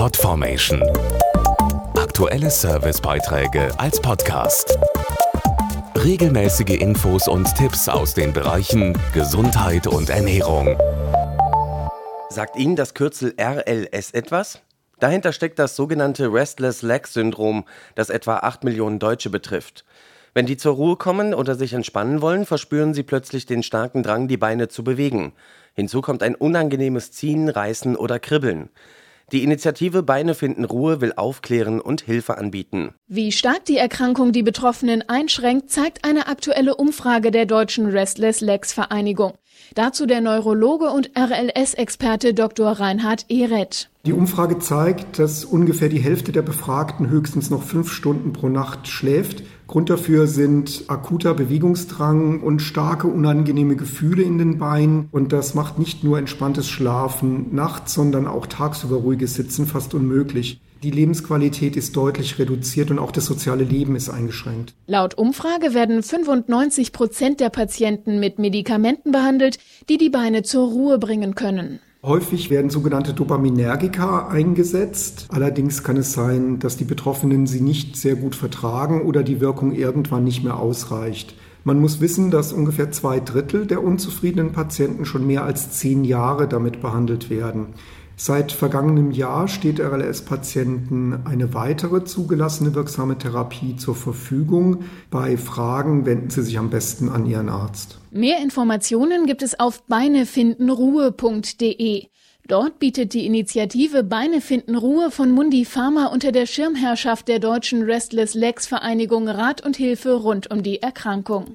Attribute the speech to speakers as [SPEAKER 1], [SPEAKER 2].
[SPEAKER 1] Podformation. Aktuelle Servicebeiträge als Podcast. Regelmäßige Infos und Tipps aus den Bereichen Gesundheit und Ernährung.
[SPEAKER 2] Sagt Ihnen das Kürzel RLS etwas? Dahinter steckt das sogenannte Restless Leg Syndrom, das etwa 8 Millionen Deutsche betrifft. Wenn die zur Ruhe kommen oder sich entspannen wollen, verspüren sie plötzlich den starken Drang, die Beine zu bewegen. Hinzu kommt ein unangenehmes Ziehen, Reißen oder Kribbeln. Die Initiative Beine finden Ruhe will aufklären und Hilfe anbieten.
[SPEAKER 3] Wie stark die Erkrankung die Betroffenen einschränkt, zeigt eine aktuelle Umfrage der Deutschen Restless Legs Vereinigung. Dazu der Neurologe und RLS-Experte Dr. Reinhard Ehret.
[SPEAKER 4] Die Umfrage zeigt, dass ungefähr die Hälfte der Befragten höchstens noch fünf Stunden pro Nacht schläft. Grund dafür sind akuter Bewegungsdrang und starke unangenehme Gefühle in den Beinen. Und das macht nicht nur entspanntes Schlafen nachts, sondern auch tagsüber ruhiges Sitzen fast unmöglich. Die Lebensqualität ist deutlich reduziert und auch das soziale Leben ist eingeschränkt.
[SPEAKER 3] Laut Umfrage werden 95 Prozent der Patienten mit Medikamenten behandelt, die die Beine zur Ruhe bringen können.
[SPEAKER 4] Häufig werden sogenannte Dopaminergika eingesetzt. Allerdings kann es sein, dass die Betroffenen sie nicht sehr gut vertragen oder die Wirkung irgendwann nicht mehr ausreicht. Man muss wissen, dass ungefähr zwei Drittel der unzufriedenen Patienten schon mehr als zehn Jahre damit behandelt werden. Seit vergangenem Jahr steht RLS-Patienten eine weitere zugelassene wirksame Therapie zur Verfügung. Bei Fragen wenden Sie sich am besten an Ihren Arzt.
[SPEAKER 3] Mehr Informationen gibt es auf beinefindenruhe.de. Dort bietet die Initiative Beine finden Ruhe von Mundi Pharma unter der Schirmherrschaft der Deutschen Restless Legs Vereinigung Rat und Hilfe rund um die Erkrankung.